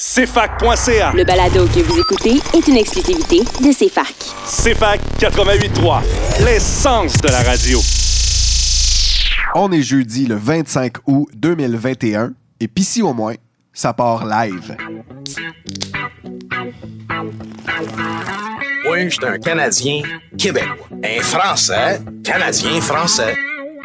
CFAC.ca. Le balado que vous écoutez est une exclusivité de CFAC. CFAC 88.3, l'essence de la radio. On est jeudi le 25 août 2021 et pis si au moins, ça part live. Oui, je suis un Canadien québécois. Un Français, Canadien français.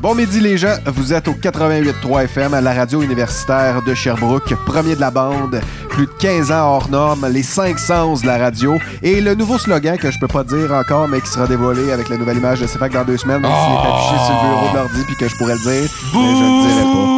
Bon midi les gens, vous êtes au 88.3 FM à la radio universitaire de Sherbrooke, premier de la bande, plus de 15 ans hors norme, les 5 sens de la radio et le nouveau slogan que je peux pas dire encore mais qui sera dévoilé avec la nouvelle image de CFAC dans deux semaines, même s'il est affiché sur le bureau de l'ordi puis que je pourrais le dire, mais je ne dirai pas.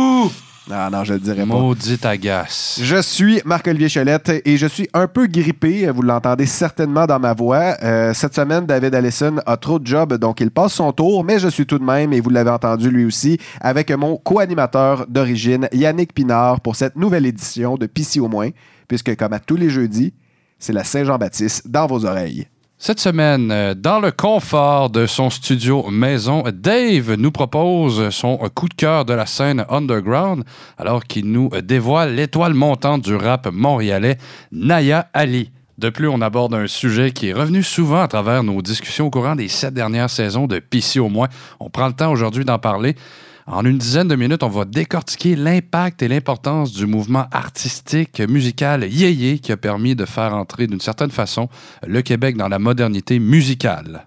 Non, non, je le dirai pas. Agace. Je suis Marc-Olivier Cholette et je suis un peu grippé. Vous l'entendez certainement dans ma voix. Euh, cette semaine, David Allison a trop de job, donc il passe son tour, mais je suis tout de même, et vous l'avez entendu lui aussi, avec mon co-animateur d'origine, Yannick Pinard, pour cette nouvelle édition de Pissy au moins, puisque comme à tous les jeudis, c'est la Saint-Jean-Baptiste dans vos oreilles. Cette semaine, euh, dans le confort de son studio maison, Dave nous propose son coup de cœur de la scène underground, alors qu'il nous dévoile l'étoile montante du rap montréalais, Naya Ali. De plus, on aborde un sujet qui est revenu souvent à travers nos discussions au courant des sept dernières saisons de PC au moins. On prend le temps aujourd'hui d'en parler. En une dizaine de minutes, on va décortiquer l'impact et l'importance du mouvement artistique, musical yéyé qui a permis de faire entrer d'une certaine façon le Québec dans la modernité musicale.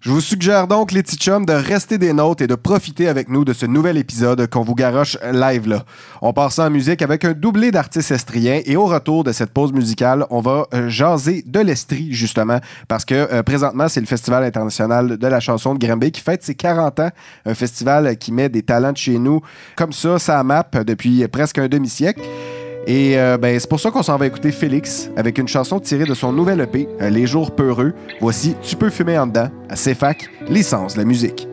Je vous suggère donc, les petits chums, de rester des notes et de profiter avec nous de ce nouvel épisode qu'on vous garoche live là. On part ça en musique avec un doublé d'artistes estriens et au retour de cette pause musicale, on va euh, jaser de l'Estrie, justement, parce que euh, présentement, c'est le Festival international de la chanson de Granby qui fête ses 40 ans. Un festival qui met des talents de chez nous comme ça, ça map depuis presque un demi-siècle. Et euh, ben, c'est pour ça qu'on s'en va écouter Félix avec une chanson tirée de son nouvel EP, euh, Les jours peureux. Voici Tu peux fumer en dedans, à CFAC, l'essence de la musique.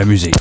La musique.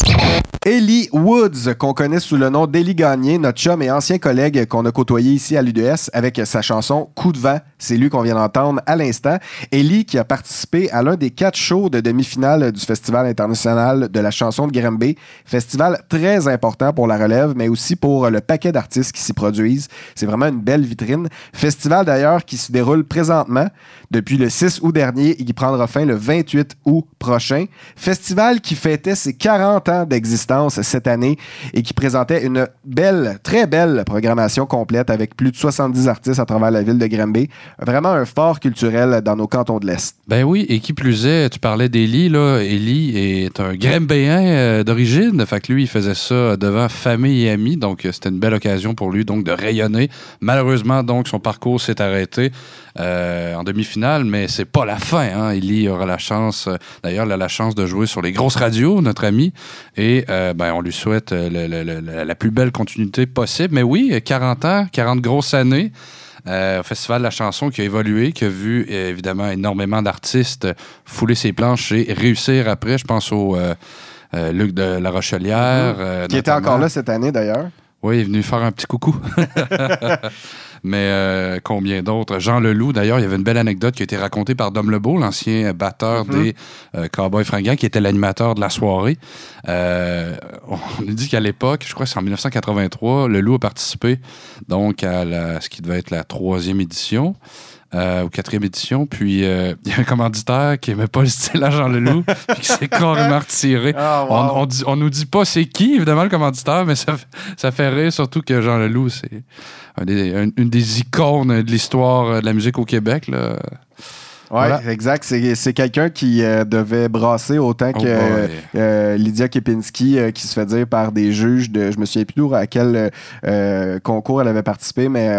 Qu'on connaît sous le nom d'Ellie Gagné, notre chum et ancien collègue qu'on a côtoyé ici à l'UDS avec sa chanson Coup de vent. C'est lui qu'on vient d'entendre à l'instant. Ellie qui a participé à l'un des quatre shows de demi-finale du Festival international de la chanson de Granby. Festival très important pour la relève, mais aussi pour le paquet d'artistes qui s'y produisent. C'est vraiment une belle vitrine. Festival d'ailleurs qui se déroule présentement depuis le 6 août dernier et qui prendra fin le 28 août prochain. Festival qui fêtait ses 40 ans d'existence cette année et qui présentait une belle, très belle programmation complète avec plus de 70 artistes à travers la ville de Granby. Vraiment un fort culturel dans nos cantons de l'Est. Ben oui, et qui plus est, tu parlais d'Eli, là. Eli est un Grambéen euh, d'origine. Fait que lui, il faisait ça devant famille et amis. Donc, euh, c'était une belle occasion pour lui, donc, de rayonner. Malheureusement, donc, son parcours s'est arrêté euh, en demi-finale, mais c'est pas la fin. Hein. Eli aura la chance, euh, d'ailleurs, il a la chance de jouer sur les grosses radios, notre ami. Et euh, ben, on lui souhaite le- le- le- la plus belle continuité possible. Mais oui, 40 ans, 40 grosses années. Euh, au Festival de la chanson qui a évolué, qui a vu évidemment énormément d'artistes fouler ses planches et réussir après. Je pense au euh, euh, Luc de la Rochelière. euh, qui était encore là cette année d'ailleurs. Oui, il est venu faire un petit coucou. Mais euh, combien d'autres? Jean Leloup, d'ailleurs, il y avait une belle anecdote qui a été racontée par Dom Lebeau, l'ancien batteur Mhm. des euh, Cowboys fringants, qui était l'animateur de la soirée. Euh, on nous dit qu'à l'époque, je crois que c'est en 1983, Leloup a participé donc à la- ce qui devait être la troisième édition. Euh, ou quatrième édition, puis euh, il y a un commanditaire qui aimait pas le style à Jean Leloup, puis qui s'est carrément retiré. Ah, wow. on, on, dit- on nous dit pas c'est qui, évidemment, le commanditaire, mais ça, ça fait rire, surtout que Jean Leloup, c'est un des- un- une des icônes de l'histoire euh, de la musique au Québec. Là. Oui, Voilà. exact. C'est quelqu'un qui euh, devait brasser autant Oh que euh, euh, Lydia Kepinski, euh, qui se fait dire par des juges de. Je me souviens plus à quel concours elle avait participé, mais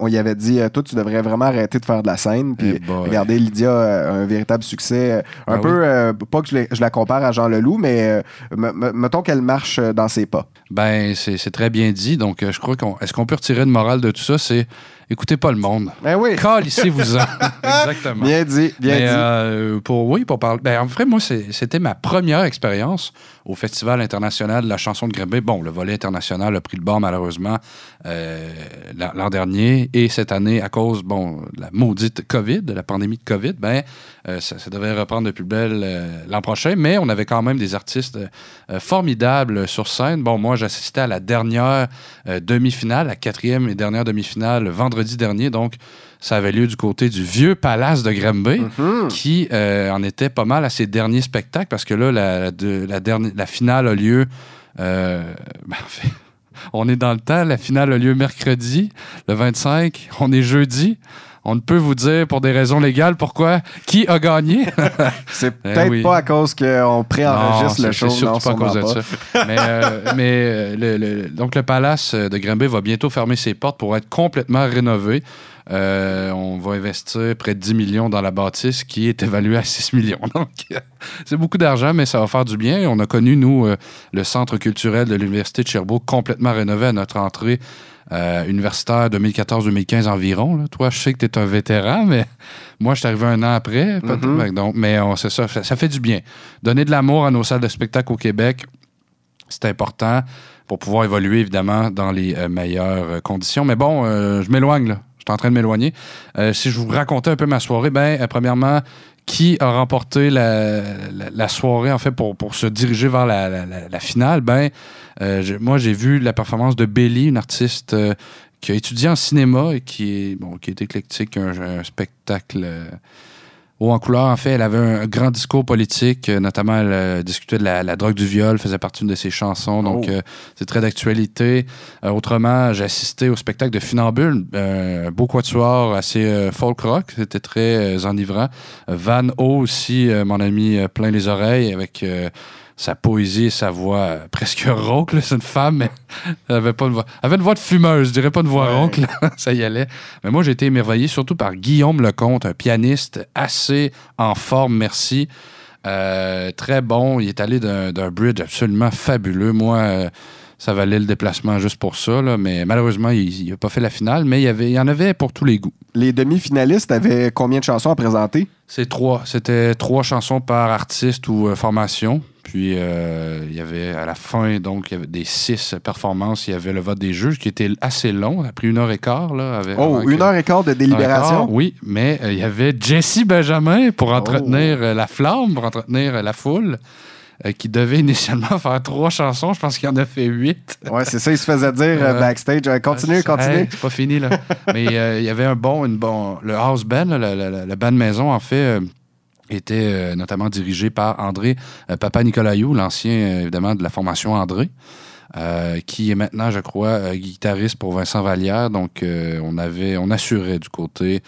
on, y avait dit Toi, tu devrais vraiment arrêter de faire de la scène. Puis Eh boy. regardez, Lydia a un véritable succès. Un Ah peu, oui. pas que je, la compare à Jean Leloup, mais me- me- mettons qu'elle marche dans ses pas. Ben, c'est très bien dit. Donc, je crois qu'on. Est-ce qu'on peut retirer une morale de tout ça? C'est écoutez pas le monde. Ben oui. Calissez-vous-en. Exactement. Bien dit, bien Mais, dit. euh, pour, oui, pour parler. Ben, en vrai, moi, c'était ma première expérience au Festival international de la chanson de Grimby. Bon, le volet international a pris le bord, malheureusement, euh, l'an dernier. Et cette année, à cause, bon, de la maudite COVID, de la pandémie de COVID, ben, euh, ça, ça devrait reprendre de plus belle l'an prochain. Mais on avait quand même des artistes formidables sur scène. Bon, moi, j'assistais à la dernière demi-finale, la quatrième et dernière demi-finale, vendredi dernier. Donc, ça avait lieu du côté du vieux palace de Granby, Mhm. qui euh, en était pas mal à ses derniers spectacles, parce que là, la, la, de- la dernière, la finale a lieu. euh, ben, en fait, on est dans le temps. La finale a lieu mercredi, le 25. On est jeudi. On ne peut vous dire pour des raisons légales pourquoi qui a gagné. C'est Eh peut-être oui. pas à cause qu'on préenregistre le show. c'est non, pas à cause de ça. mais euh, mais euh, le- le- donc, le palace de Granby va bientôt fermer ses portes pour être complètement rénové. Euh, on va investir près de 10 millions dans la bâtisse qui est évaluée à 6 millions. Donc, c'est beaucoup d'argent, mais ça va faire du bien. On a connu, nous, euh, le centre culturel de l'Université de Sherbrooke complètement rénové à notre entrée euh, universitaire 2014-2015 environ. là. Toi, je sais que tu es un vétéran, mais moi, je suis arrivé un an après. Mhm. Donc, mais c'est ça, ça, fait du bien. Donner de l'amour à nos salles de spectacle au Québec, c'est important pour pouvoir évoluer, évidemment, dans les euh, meilleures euh, conditions. Mais bon, euh, je m'éloigne, là. Je suis en train de m'éloigner. Euh, si je vous racontais un peu ma soirée, ben, premièrement, qui a remporté la, soirée, en fait, pour, pour se diriger vers la, finale? Ben, euh, moi, j'ai vu la performance de Belly, une artiste euh, qui a étudié en cinéma et qui est, bon, qui est éclectique, un, un spectacle euh, haut en couleur. En fait, elle avait un grand discours politique, euh, notamment elle euh, discutait de la, la drogue du viol, faisait partie d'une de ses chansons, donc Oh. euh, c'est très d'actualité. Euh, autrement, j'ai assisté au spectacle de Funambule, euh, un beau quatuor assez folk rock, c'était très enivrant. Van O aussi, mon ami, plein les oreilles avec... sa poésie et sa voix euh, presque rauque, là. c'est une femme, mais elle avait pas une voix. Elle avait une voix de fumeuse, je dirais pas une voix là. ça y allait. Mais moi, j'ai été émerveillé surtout par Guillaume Lecomte, un pianiste assez en forme, merci. Euh, très bon. Il est allé d'un bridge absolument fabuleux. Moi, euh, ça valait le déplacement juste pour ça, là. mais malheureusement, il n'a pas fait la finale, mais il y, avait, il y en avait pour tous les goûts. Les demi-finalistes avaient combien de chansons à présenter? C'est trois. C'était trois chansons par artiste ou euh, formation. Puis euh, il y avait à la fin, donc, il y avait des six performances. Il y avait le vote des juges qui était assez long. Ça a pris une heure et quart. Là, avec- Oh, une heure et quart de délibération? quart, oui, mais euh, il y avait Jesse Benjamin pour entretenir euh, la flamme, pour entretenir la foule, euh, qui devait initialement faire trois chansons. Je pense qu'il en a fait huit. Ouais, c'est ça, il se faisait dire euh, backstage. Euh, continue, Hey, continue. c'est pas fini, là. Mais il y avait un bon, une bon. Le house band, là, le, le- le band maison, en fait, était euh, notamment dirigé par André euh, Papa Nicolaïou, l'ancien, euh, évidemment, de la formation André. qui est maintenant, je crois, guitariste pour Vincent Vallière. Donc, on avait, on assurait du côté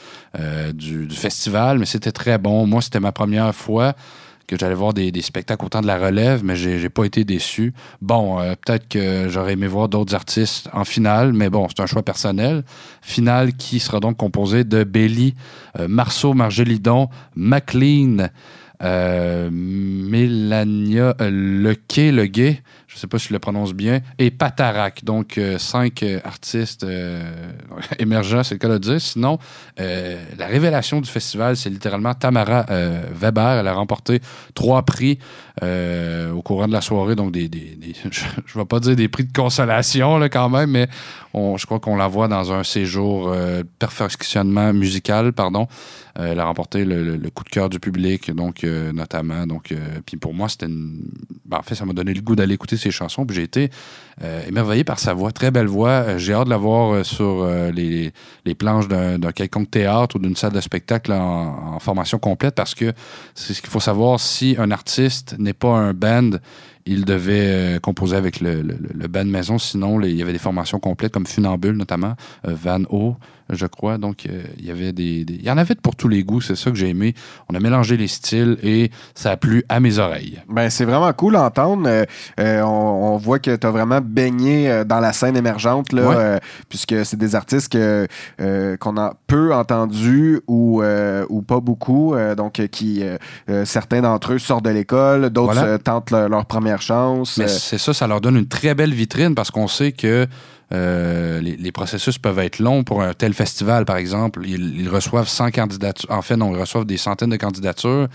du, du festival, mais c'était très bon. Moi, c'était ma première fois que j'allais voir des, des spectacles autant de la relève, mais j'ai pas été déçu. Bon, euh, peut-être que j'aurais aimé voir d'autres artistes en finale, mais bon, c'est un choix personnel. Finale qui sera donc composée de Belly, euh, Marceau, Margelidon, McLean, Mélania euh, Lequet, le. Je je sais pas si je le prononce bien, et Patarak. Donc, euh, cinq euh, artistes émergents, c'est le cas de dire. Sinon, la révélation du festival, c'est littéralement Tamara Weber. Elle a remporté trois prix au courant de la soirée. Donc, des, je ne vais pas dire des prix de consolation là, quand même, mais je crois qu'on la voit dans un séjour perfectionnement musical, pardon. Euh, elle a remporté le, coup de cœur du public, donc euh, notamment. Donc, euh, puis pour moi, c'était une. ben, en fait, ça m'a donné le goût d'aller écouter ses chansons. Puis j'ai été émerveillé par sa voix, très belle voix. J'ai hâte de la voir sur les, les planches d'un quelconque théâtre ou d'une salle de spectacle en, formation complète, parce que c'est ce qu'il faut savoir si un artiste n'est pas un band. Il devait composer avec le, le, band maison, sinon il y avait des formations complètes comme Funambule notamment, Van O, je crois. Donc euh, il y avait des, des- il y en avait pour tous les goûts, c'est ça que j'ai aimé. On a mélangé les styles et ça a plu à mes oreilles. Ben, c'est vraiment cool à entendre. Euh, euh, on, on voit que tu as vraiment baigné dans la scène émergente, là, Ouais. puisque c'est des artistes que, qu'on a peu entendus ou, ou pas beaucoup. donc, qui certains d'entre eux sortent de l'école, d'autres Voilà. tentent leur, leur première chance. Mais c'est ça, ça leur donne une très belle vitrine parce qu'on sait que euh, les, processus peuvent être longs pour un tel festival, par exemple. Ils, reçoivent 100 candidatures. En fait, non, ils reçoivent des centaines de candidatures.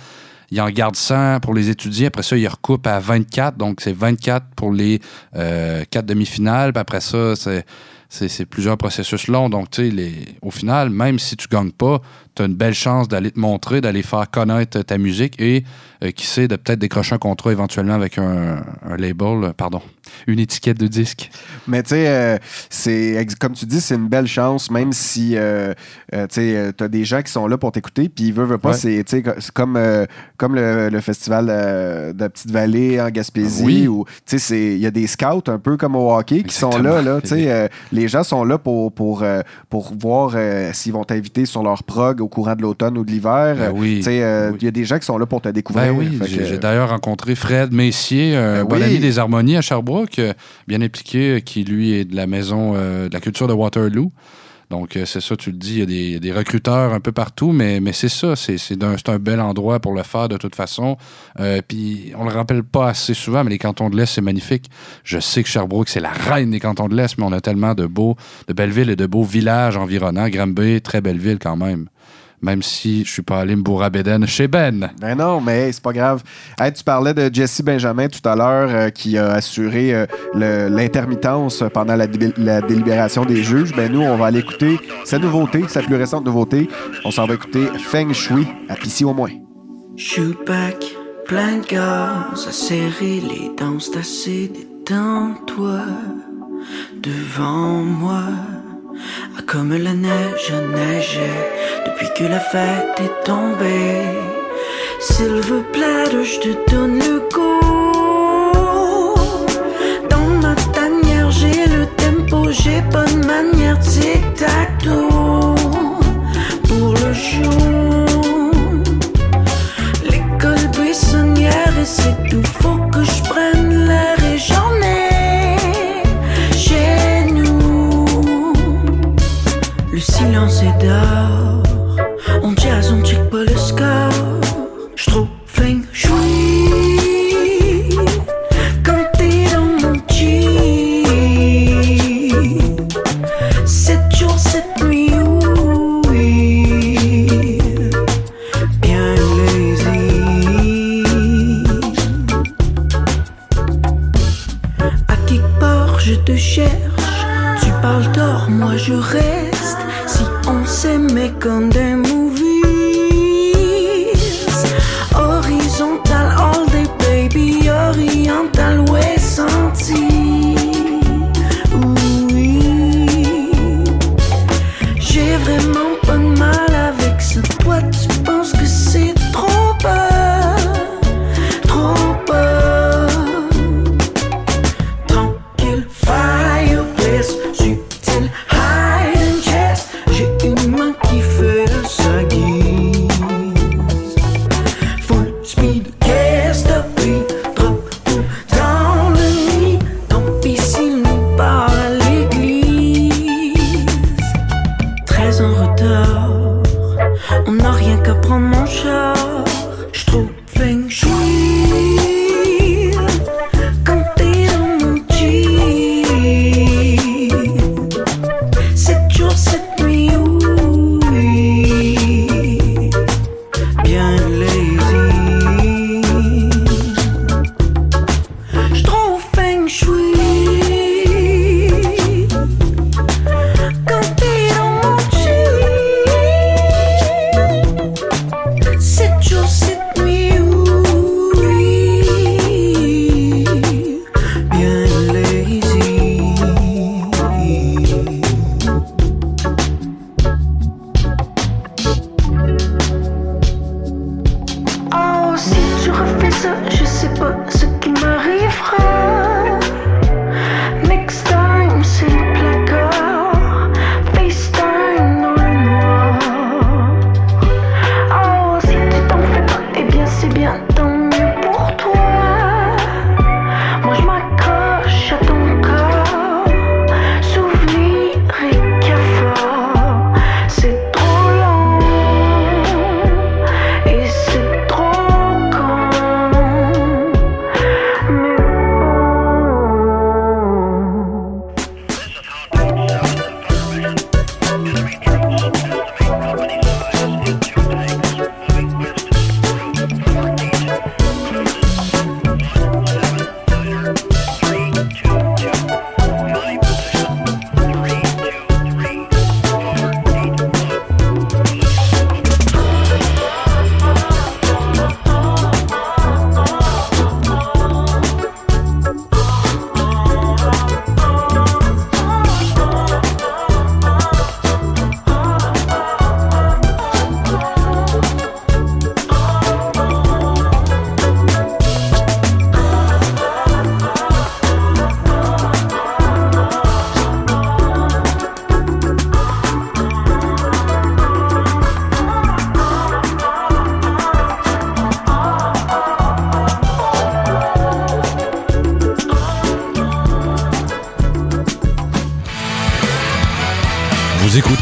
Ils en gardent 100 pour les étudier. Après ça, ils recoupent à 24. Donc, c'est 24 pour les euh, quatre demi-finales. Puis après ça, c'est, plusieurs processus longs. Donc, tu sais, au final, même si tu gagnes pas, tu as une belle chance d'aller te montrer, d'aller faire connaître ta musique et, euh, qui sait, de peut-être décrocher un contrat éventuellement avec un, un label, euh, pardon, une étiquette de disque. Mais tu sais, euh, c'est comme tu dis, c'est une belle chance, même si tu as des gens qui sont là pour t'écouter, puis ils veulent, veulent pas, Ouais. c'est comme, comme le, le festival de la Petite Vallée en Gaspésie, Oui. où tu sais, c'est- il y a des scouts un peu comme au hockey qui sont là, là tu sais, les gens sont là pour, pour, pour voir s'ils vont t'inviter sur leur prog courant de l'automne ou de l'hiver. Ben oui. Euh, il y a des gens qui sont là pour te découvrir. Ben oui, j'ai d'ailleurs rencontré Fred Messier, un Ben bon oui. ami des Harmonies à Sherbrooke, euh, bien impliqué, euh, qui lui est de la maison euh, de la culture de Waterloo. Donc, euh, c'est ça, tu le dis, il y a des, recruteurs un peu partout, mais, mais c'est ça, c'est c'est un bel endroit pour le faire de toute façon. Euh, Puis, on le rappelle pas assez souvent, mais les cantons de l'Est, c'est magnifique. Je sais que Sherbrooke, c'est la reine des cantons de l'Est, mais on a tellement de beaux, de belles villes et de beaux villages environnants. Granby, très belle ville quand même. Même si je suis pas allé me bourrer à Bédène chez Ben. Ben non, mais hey, c'est pas grave. Hey, tu parlais de Jesse Benjamin tout à l'heure euh, qui a assuré euh, l'intermittence pendant la, dé- la délibération des juges. Ben nous, on va aller écouter sa nouveauté, sa plus récente nouveauté. On s'en va écouter Feng Shui à Pissy au moins. Shoot back, plein de gaz à serrer les dents, c'est assez détends-toi devant moi. Ah, comme la neige neigeait depuis que la fête est tombée. Silver platter, je te donne le goût. Dans ma tanière, j'ai le tempo, j'ai bonne manière, tic-tac-toe. Pour le show. L'école buissonnière et c'est tout. Silence est d'or. On jazz, on check pas le score. J'trouve feng shui. Quand t'es dans mon jean. Sept jours, sept nuits, oui. Bien lazy. À quelque part, je te cherche. Tu parles d'or, moi je reste. Si on s'aimait comme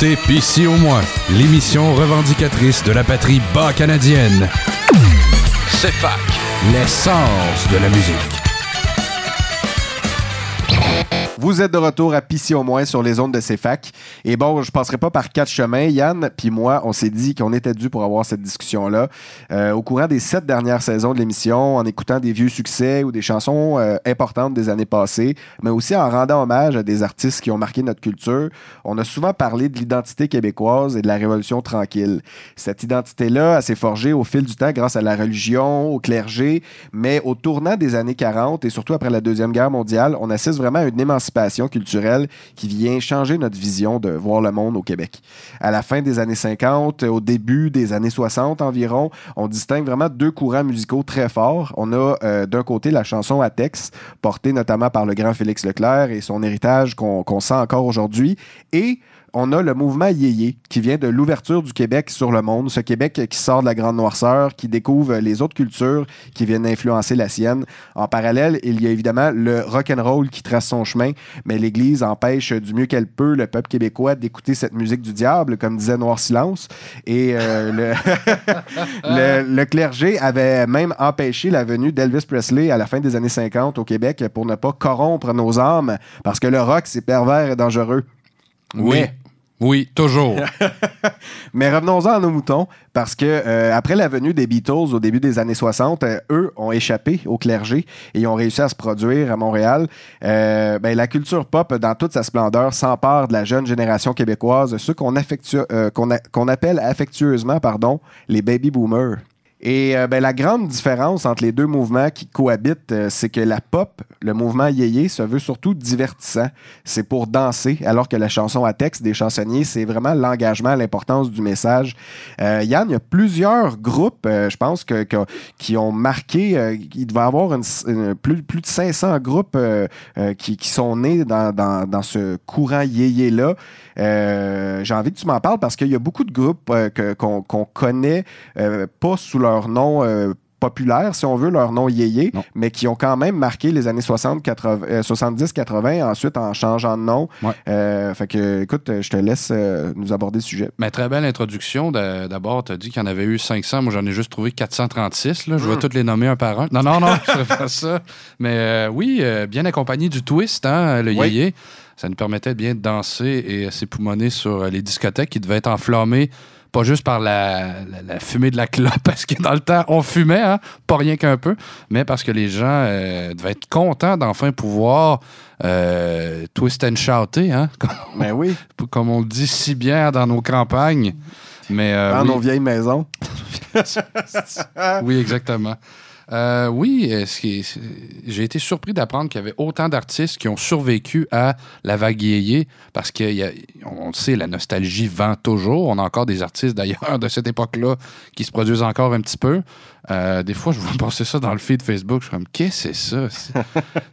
écoutez au moins, l'émission revendicatrice de la patrie bas canadienne. C'est fac, l'essence de la musique. Vous êtes de retour à Pissy au moins sur les ondes de CFAC. Et bon, je passerai pas par quatre chemins. Yann puis moi, on s'est dit qu'on était dû pour avoir cette discussion-là. Euh, au courant des sept dernières saisons de l'émission, en écoutant des vieux succès ou des chansons euh, importantes des années passées, mais aussi en rendant hommage à des artistes qui ont marqué notre culture, on a souvent parlé de l'identité québécoise et de la Révolution tranquille. Cette identité-là, s'est forgée au fil du temps grâce à la religion, au clergé, mais au tournant des années 40 et surtout après la Deuxième Guerre mondiale, on assiste vraiment à une émancipation culturelle qui vient changer notre vision de voir le monde au Québec. À la fin des années 50, au début des années 60 environ, on distingue vraiment deux courants musicaux très forts. On a euh, d'un côté la chanson à texte, portée notamment par le grand Félix Leclerc et son héritage qu'on sent encore aujourd'hui, et on a le mouvement Yéyé qui vient de l'ouverture du Québec sur le monde, ce Québec qui sort de la grande noirceur, qui découvre les autres cultures qui viennent influencer la sienne. En parallèle, il y a évidemment le rock and roll qui trace son chemin, mais l'Église empêche du mieux qu'elle peut le peuple québécois d'écouter cette musique du diable, comme disait Noir Silence. Et euh, le, le, le clergé avait même empêché la venue d'Elvis Presley à la fin des années 50 au Québec pour ne pas corrompre nos âmes, parce que le rock, c'est pervers et dangereux. Oui. Mais- Oui, toujours. Mais revenons-en à nos moutons, parce que euh, après la venue des Beatles au début des années 60, euh, eux ont échappé au clergé et ont réussi à se produire à Montréal. Euh, ben, la culture pop, dans toute sa splendeur, s'empare de la jeune génération québécoise, ceux qu'on affectue- qu'on a- qu'on appelle affectueusement pardon, les baby boomers. Et euh, ben, la grande différence entre les deux mouvements qui cohabitent, euh, c'est que la pop, le mouvement yéyé, se veut surtout divertissant. C'est pour danser, alors que la chanson à texte des chansonniers, c'est vraiment l'engagement, l'importance du message. Euh, Yann, il y a plusieurs groupes, je pense, que, qui ont marqué, il devait y avoir plus, plus de 500 groupes qui, qui sont nés dans, dans- dans ce courant yéyé-là. Euh, J'ai envie que tu m'en parles parce qu'il y a beaucoup de groupes euh, qu'on connaît euh, pas sous leur nom populaire, si on veut, leur nom yéyé, mais qui ont quand même marqué les années 60, 80, euh, 70, 80, ensuite en changeant de nom. Euh, fait que, écoute, je te laisse euh, nous aborder le sujet. Mais très belle introduction. D'abord, tu as dit qu'il y en avait eu 500. Moi, j'en ai juste trouvé 436. Là. Je vais Mm. toutes les nommer un par un. Non, non, non, je ferais pas ça. Mais oui, bien accompagné du twist, hein, le Oui. yéyé. Ça nous permettait de bien danser et s'époumoner sur euh, les discothèques qui devaient être enflammées, pas juste par la, la- la fumée de la clope, parce que dans le temps, on fumait, hein, pas rien qu'un peu, mais parce que les gens euh, devaient être contents d'enfin pouvoir euh, twist and shouter, hein, comme, Ben oui. comme on le dit si bien dans nos campagnes. Mais, euh, Dans oui. nos vieilles maisons. oui, exactement. Euh, oui, euh, j'ai été surpris d'apprendre qu'il y avait autant d'artistes qui ont survécu à la vague yéyé, parce qu'on le sait, la nostalgie vend toujours. On a encore des artistes d'ailleurs de cette époque-là qui se produisent encore un petit peu. Euh, des fois, je vois passer ça dans le feed Facebook. Je suis comme, qu'est-ce que c'est ça?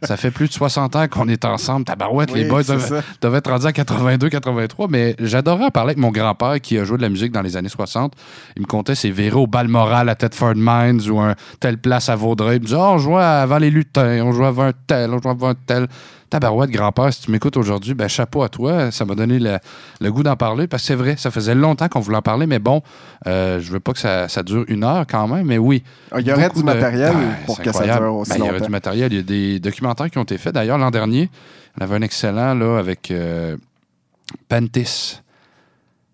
Ça fait plus de 60 ans qu'on est ensemble. Tabarouette, les boys doivent être rendus à 82, 83. Mais j'adorais en parler avec mon grand-père qui a joué de la musique dans les années 60. Il me contait ses virées au Balmoral à Thetford Mines ou un telle place à Vaudreuil. Il me disait, oh, on jouait avant les lutins, on jouait avant un tel, on jouait avant un tel. Tabarouette, grand-père, si tu m'écoutes aujourd'hui, ben chapeau à toi. Ça m'a donné le, le goût d'en parler parce que c'est vrai, ça faisait longtemps qu'on voulait en parler, mais bon, euh, je veux pas que ça, ça dure une heure quand même, mais oui. Ah, il y aurait du de- matériel Ouais, pour que ça dure aussi Ben, Il y aurait longtemps. du matériel. Il y a des documentaires qui ont été faits. D'ailleurs, l'an dernier, on avait un excellent là, avec euh, Pantis.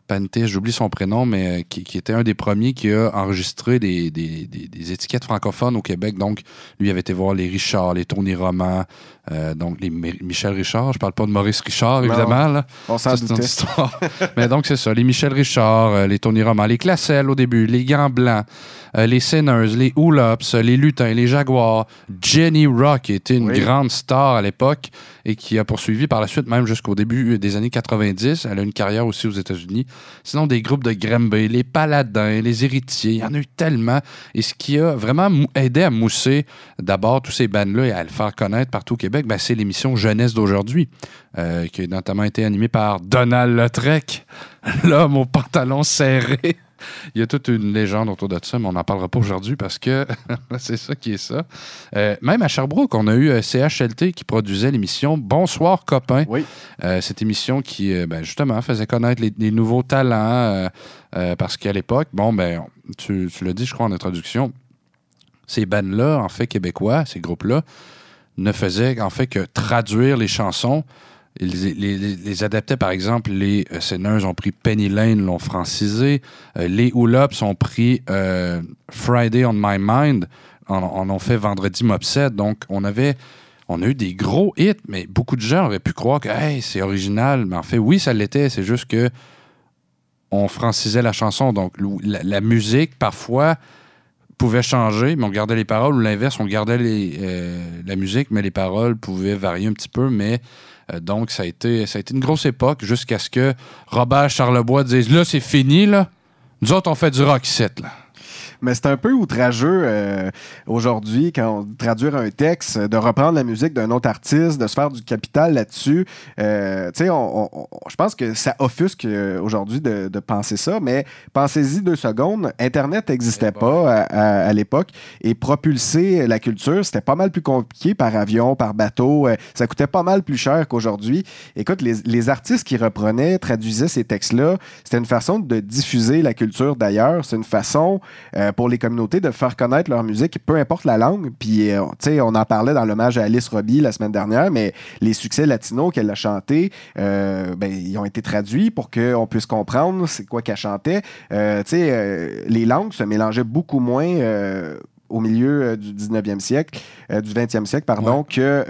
Pantis, j'oublie son prénom, mais euh, qui, qui était un des premiers qui a enregistré des, des- des- des étiquettes francophones au Québec. Donc, lui avait été voir les Richard, les Tony Roman, euh, donc les Mi- Michel Richard. Je parle pas de Maurice Richard, Non, évidemment. là. on s'en doutait. histoire. mais donc, c'est ça. Les Michel Richard, euh, les Tony Roman, les Classel au début, les Gants Blancs, euh, les Sinners, les Oolops, les Lutins, les Jaguars, Jenny Rock, qui était une Oui. grande star à l'époque et qui a poursuivi par la suite, même jusqu'au début des années 90. Elle a une carrière aussi aux États-Unis. Sinon, des groupes de Grimby, les Paladins, les Héritiers, il y en a eu tellement. Et ce qui a vraiment aidé à mousser d'abord tous ces bands-là et à le faire connaître partout au Québec, ben, c'est l'émission Jeunesse d'aujourd'hui, euh, qui a notamment été animée par Donald Lautrec, l'homme au pantalon serré. Il y a toute une légende autour de ça, mais on n'en parlera pas aujourd'hui parce que c'est ça qui est ça. Euh, même à Sherbrooke, on a eu euh, CHLT qui produisait l'émission Bonsoir copains. Euh, cette émission qui, ben, justement, faisait connaître les, les nouveaux talents parce qu'à l'époque, bon, ben, tu, tu l'as dit, je crois, en introduction, ces bands-là, en fait, québécois, ces groupes-là, ne faisaient en fait que traduire les chansons. Les, adaptaient, par exemple, les euh, ont pris Penny Lane, l'ont francisé. Euh, les Oolops ont pris euh, Friday on My Mind, en, en ont fait Vendredi Mopset. Donc, on avait. On a eu des gros hits, mais beaucoup de gens auraient pu croire que hey, c'est original. Mais en fait, oui, ça l'était. C'est juste que on francisait la chanson. Donc, la, musique, parfois, pouvait changer, mais on gardait les paroles, ou l'inverse, on gardait euh, la musique, mais les paroles pouvaient varier un petit peu. Donc, ça a, été, ça a été une grosse époque jusqu'à ce que Robert Charlebois dise Là, c'est fini, là. Nous autres, on fait du rock ici, là. Mais c'est un peu outrageux euh, aujourd'hui, quand on traduire un texte, de reprendre la musique d'un autre artiste, de se faire du capital là-dessus. Euh, tu sais, on- on- on- je pense que ça offusque euh, aujourd'hui de, de penser ça, mais pensez-y deux secondes. Internet n'existait pas à, à- à l'époque et propulser la culture, c'était pas mal plus compliqué par avion, par bateau. Ça coûtait pas mal plus cher qu'aujourd'hui. Écoute, les, les artistes qui reprenaient, traduisaient ces textes-là, c'était une façon de diffuser la culture d'ailleurs. C'est une façon euh, pour les communautés de faire connaître leur musique, peu importe la langue. Puis, euh, tu sais, on en parlait dans l'hommage à Alice Robbie la semaine dernière, mais les succès latinos qu'elle a chantés, euh, ben, ils ont été traduits pour qu'on puisse comprendre c'est quoi qu'elle chantait. Euh, tu sais, euh, les langues se mélangeaient beaucoup moins. au milieu du 19e siècle, du 20e siècle, pardon, que,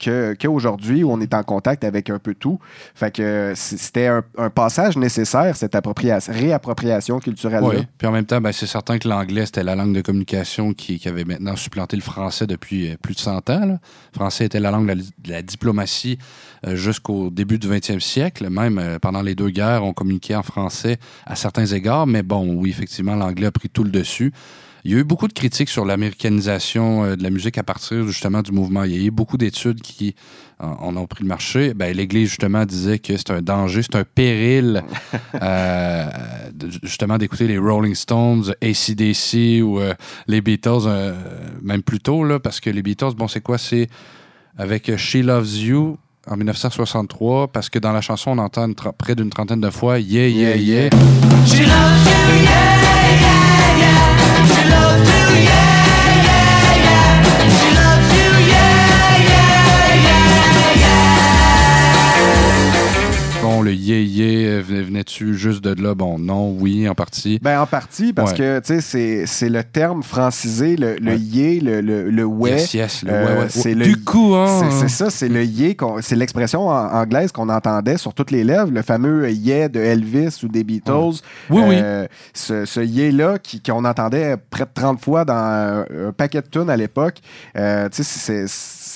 qu'aujourd'hui où on est en contact avec un peu tout. Fait que c'était un, passage nécessaire, cette appropria- réappropriation culturelle-là. Oui. Puis en même temps, ben, c'est certain que l'anglais, c'était la langue de communication qui, avait maintenant supplanté le français depuis euh, plus de 100 ans. Le français était la langue de la, de la diplomatie euh, jusqu'au début du 20e siècle. Même euh, pendant les deux guerres, on communiquait en français à certains égards. Mais bon, oui, effectivement, l'anglais a pris tout le dessus. Il y a eu beaucoup de critiques sur l'américanisation euh, de la musique à partir justement du mouvement. Il y a eu beaucoup d'études qui en ont pris le marché. Ben, L'Église, justement, disait que c'est un danger, c'est un péril, euh, justement, d'écouter les Rolling Stones, ACDC ou euh, les Beatles, euh, même plus tôt, là, parce que les Beatles, bon, c'est quoi? C'est avec She Loves You en 1963, parce que dans la chanson, on entend une près d'une trentaine de fois Yeah, yeah, yeah. She loves you, yeah, yeah, yeah. Le yeah venait- venait-tu juste de là? Bon, non, oui, en partie. Ben, en partie, parce Ouais. que, tu sais, c'est- c'est le terme francisé, le, le Ouais. yé, le, le, le ouais. Yes, yes, le Euh, ouais, Du coup, hein. C'est ça, c'est le yé, c'est l'expression anglaise qu'on entendait sur toutes les lèvres, le fameux yé de Elvis ou des Beatles. Oui, oui. Euh, Ce, ce yé-là qui- qu'on entendait près de 30 fois dans un, un paquet de tunes à l'époque. Euh, tu sais, c'est-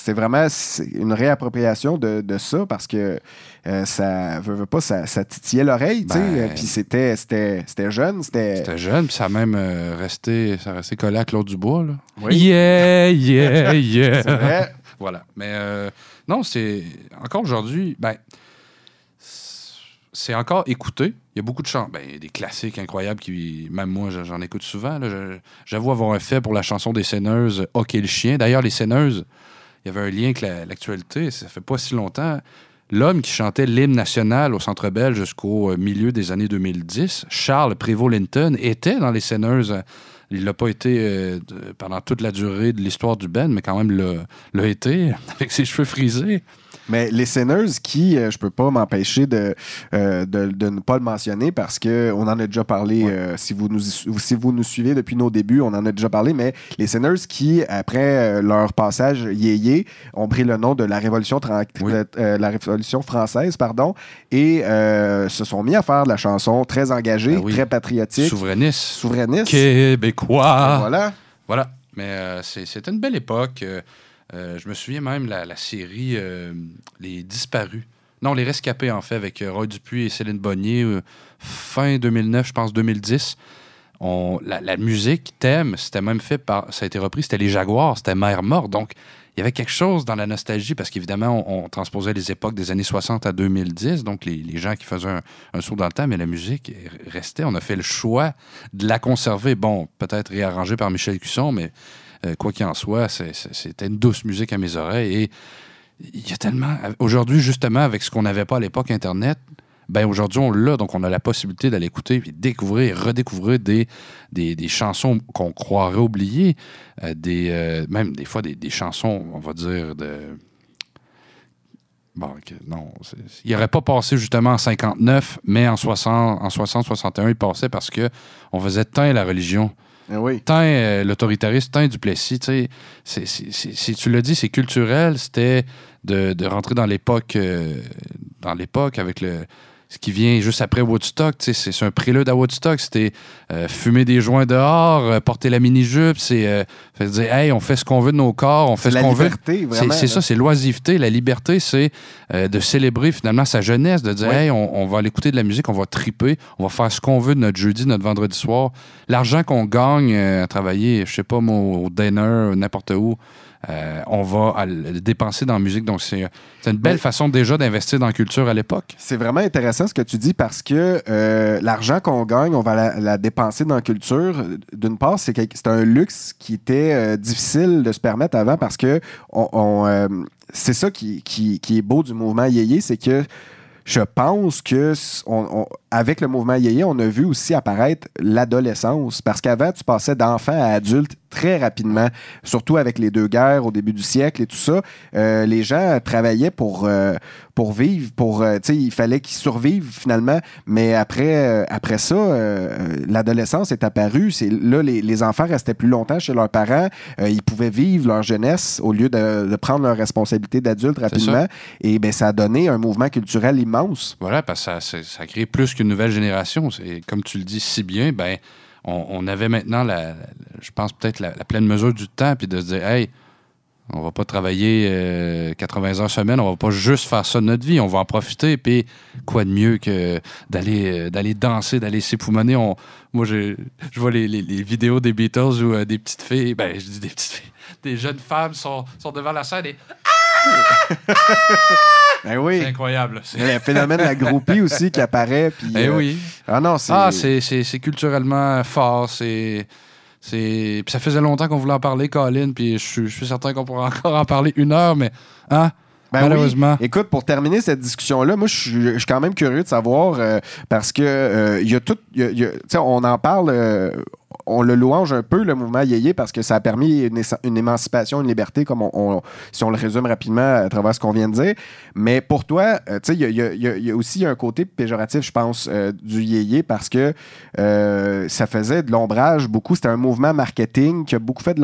c'est vraiment une réappropriation de, de ça parce que euh, ça veut, veut pas, ça, ça titillait l'oreille, tu sais. Ben, Puis c'était- c'était c'était jeune, c'était. C'était jeune, puis ça a même euh, resté, ça a resté collé à Claude Dubois. Là. Oui. Yeah, yeah, yeah. C'est vrai. voilà. Mais euh, non, c'est. Encore aujourd'hui, ben. C'est encore écouté. Il y a beaucoup de chants. Ben, il y a des classiques incroyables qui. Même moi, j'en écoute souvent. J'avoue avoir un fait pour la chanson des Seineuses, Ok le chien. D'ailleurs, les Seineuses, il y avait un lien avec la- l'actualité. Ça fait pas si longtemps. L'homme qui chantait l'hymne national au Centre Bell jusqu'au euh, milieu des années 2010, Charles Prévost-Linton, était dans les Seineuses. Il l'a pas été euh, pendant toute la durée de l'histoire du Ben, mais quand même l'a l'a été, avec ses cheveux frisés. Mais les Sinners qui, euh, je peux pas m'empêcher de, euh, de, de ne pas le mentionner parce que on en a déjà parlé, euh, si, vous nous, si vous nous suivez depuis nos débuts, on en a déjà parlé, mais les Sinners qui, après euh, leur passage yéyé, ont pris le nom de la Révolution, tran- la Révolution française pardon, et se sont mis à faire de la chanson très engagée, Ben oui. très patriotique. Souverainiste. Souverainiste. Québécois. Voilà. Voilà. Mais euh, c'est- c'était une belle époque. Euh, je me souviens même la, série euh, Les Disparus. Non, Les Rescapés, en fait, avec euh, Roy Dupuis et Céline Bonnier, fin 2009, je pense 2010. On, la, musique, thème, c'était même fait par. Ça a été repris, c'était Les Jaguars, c'était Mère Morte. Donc, il y avait quelque chose dans la nostalgie, parce qu'évidemment, on, transposait les époques des années 60 à 2010, donc les, gens qui faisaient un, un saut dans le temps, mais la musique est- restait. On a fait le choix de la conserver. Bon, peut-être réarrangée par Michel Cusson, mais euh, quoi qu'il en soit, c'était une douce musique à mes oreilles. Et il y a tellement. Aujourd'hui, justement, avec ce qu'on n'avait pas à l'époque, Internet, ben aujourd'hui, on l'a, donc on a la possibilité d'aller écouter, puis découvrir et redécouvrir des, des, des chansons qu'on croirait oubliées, euh, des, euh, même des fois des, des chansons, on va dire, de. Bon, non. Il n'aurait pas passé justement en 59, mais en 60, en 60, 61, il passait parce que on faisait teint la religion. Oui. Teint euh, l'autoritarisme, teint Duplessis, tu sais. c'est- tu l'as dit, c'est culturel. C'était de, de rentrer dans l'époque euh, dans l'époque avec le ce qui vient juste après Woodstock, c'est un prélude à Woodstock. C'était euh, fumer des joints dehors, euh, porter la mini-jupe, c'est euh, dire, hey, on fait ce qu'on veut de nos corps, on fait ce qu'on veut. C'est- ça, c'est l'oisiveté. La liberté, c'est de célébrer finalement sa jeunesse, de dire, Oui. hey, on, on va aller écouter de la musique, on va triper, on va faire ce qu'on veut de notre jeudi, notre vendredi soir. L'argent qu'on gagne à travailler, je sais pas, moi, au dinner, n'importe où, euh, on va le dépenser dans la musique. Donc, c'est c'est une belle façon déjà d'investir dans la culture à l'époque. C'est vraiment intéressant ce que tu dis parce que euh, l'argent qu'on gagne, on va la, la dépenser dans la culture. D'une part, c'est un luxe qui était euh, difficile de se permettre avant parce que on, on, c'est ça qui, qui- qui est beau du mouvement Yéyé, c'est que je pense que s- on- on- avec le mouvement Yéyé, on a vu aussi apparaître l'adolescence parce qu'avant, tu passais d'enfant à adulte très rapidement, surtout avec les deux guerres au début du siècle et tout ça. Euh, les gens travaillaient pour, euh, pour vivre, pour, euh, il fallait qu'ils survivent finalement. Mais après, euh, après ça, l'adolescence est apparue. C'est là, les, les enfants restaient plus longtemps chez leurs parents. Ils pouvaient vivre leur jeunesse au lieu de, de prendre leurs responsabilités d'adultes rapidement. Et ben, ça a donné un mouvement culturel immense. Voilà, parce que ça, crée plus qu'une nouvelle génération. C'est- Comme tu le dis si bien, ben, on, on avait maintenant, la, la- je pense peut-être la, la pleine mesure du temps, puis de se dire, hey, on va pas travailler euh, 80 heures semaine, on va pas juste faire ça de notre vie, on va en profiter. Puis quoi de mieux que d'aller euh, d'aller danser, d'aller s'époumoner. On, moi, je, je vois les, les- les vidéos des Beatles où euh, des petites filles, ben, je dis des petites filles, des jeunes femmes sont, sont devant la scène et Ben oui. c'est incroyable. C'est- Il y a le phénomène de la groupie aussi qui apparaît. Puis, Eh euh, oui. Ah non, c'est. Ah, c'est, c'est, c'est culturellement fort. C'est, c'est... Puis ça faisait longtemps qu'on voulait en parler, Colin, puis je, suis- je suis certain qu'on pourra encore en parler une heure, mais hein, Ben malheureusement. oui. Écoute, pour terminer cette discussion-là, moi, je suis, quand même curieux de savoir euh, parce que euh, il y a tout. y a- a- on en parle. euh, on le louange un peu, le mouvement Yéyé, parce que ça a permis une, émancipation, une liberté, comme on, on- si on le résume rapidement à travers ce qu'on vient de dire. Mais pour toi, euh, tu sais, il y a, y y aussi un côté péjoratif, je pense, euh, du Yéyé, parce que euh, ça faisait de l'ombrage beaucoup. C'était un mouvement marketing qui a beaucoup fait de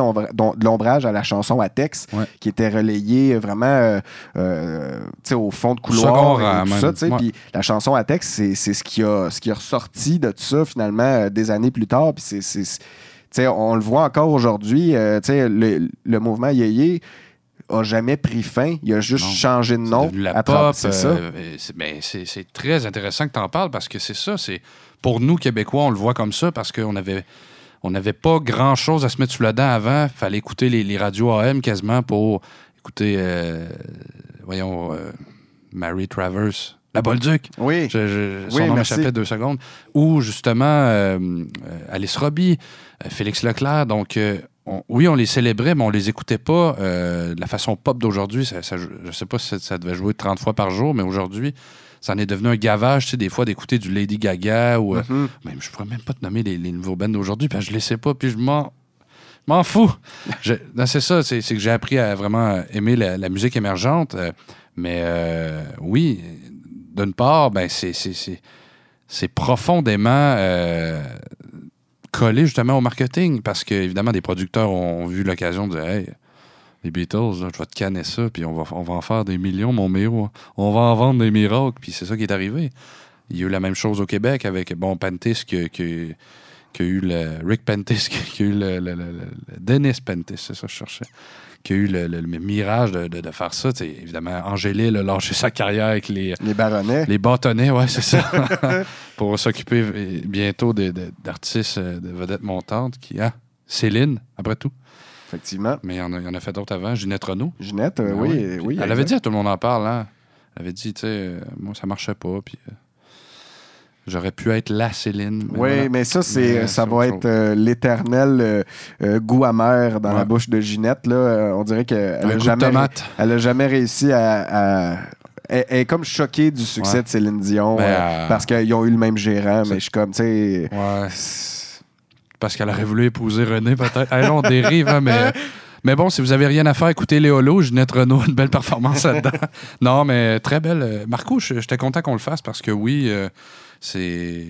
l'ombrage à la chanson à texte, qui était relayée vraiment euh, tu sais, au fond de couloir. Second et tout ça, tu sais. Ouais. Puis la chanson à texte, c'est ce qui a ce qui a ressorti de tout ça finalement des années plus tard. Puis c'est- c'est- on le voit encore aujourd'hui. euh, le, le mouvement Yéyé a jamais pris fin. Il a juste changé de nom. la à pop. C'est ça. euh, c'est- ben, c'est très intéressant que tu en parles parce que c'est ça. C'est Pour nous, Québécois, on le voit comme ça parce qu'on avait. On n'avait pas grand-chose à se mettre sous la dent avant. Il fallait écouter les, les radios AM quasiment pour écouter, euh, voyons, euh, Mary Travers, la Bolduc. Oui. Je- je- son Oui, nom m'échappait deux secondes. Ou justement euh, Alice Robbie, euh, Félix Leclerc. Donc, euh, on- oui, on les célébrait, mais on les écoutait pas euh, de la façon pop d'aujourd'hui. Ça, ça- je sais pas si ça, ça devait jouer 30 fois par jour, mais aujourd'hui, ça en est devenu un gavage, tu sais, des fois, d'écouter du Lady Gaga ou... Mhm. même, je pourrais même pas te nommer les, les nouveaux bands d'aujourd'hui, parce que je les sais pas, puis je m'en... je m'en fous. C'est ça, c'est c'est que j'ai appris à vraiment aimer la, la musique émergente. euh, mais euh, oui, d'une part, ben c'est- profondément euh, collé justement au marketing parce que évidemment des producteurs ont vu l'occasion de dire Hey, les Beatles, là, je vais te canner ça, puis on va, en faire des millions, mon méo. On va en vendre des miracles, puis c'est ça qui est arrivé. Il y a eu la même chose au Québec avec, bon, Pentis qui, qui, qui a eu le. Rick Pentis qui a eu le. le- le- le- le- Dennis Pentis, c'est ça que je cherchais. Qui a eu le, mirage de, de- de faire ça. Tu sais, évidemment, Angélil a lâché sa carrière avec les. Les baronnets. Les bâtonnets, ouais, c'est ça. Pour s'occuper euh, bientôt de- d'artistes, euh, de vedettes montantes qui. Ah, Céline, après tout. Effectivement. Mais il y en a, il y en a fait d'autres avant. Ginette Renault. Ginette, euh, Ah oui, oui. Elle avait dit à tout le monde en parle, hein. Elle avait dit, tu sais, euh, moi, ça marchait pas, puis euh, j'aurais pu être la Céline. Oui, voilà. mais ça, c'est, Mais ça va être euh, l'éternel euh, euh, goût amer dans la bouche de Ginette. Là. Euh, on dirait qu'elle Un a goût de jamais, elle a jamais réussi à. à- Elle, est comme choquée du succès Ouais. de Céline Dion Ben, euh, euh, parce qu'ils ont eu le même gérant, mais je suis comme, tu sais. Ouais. Parce qu'elle aurait voulu épouser René, peut-être. Hey, on dérive, hein, mais. Mais bon, si vous avez rien à faire, écoutez Léolo, Ginette Renault, une belle performance là-dedans. non, mais très belle. Euh, Marco, je- j'étais content qu'on le fasse parce que oui, euh, c'est.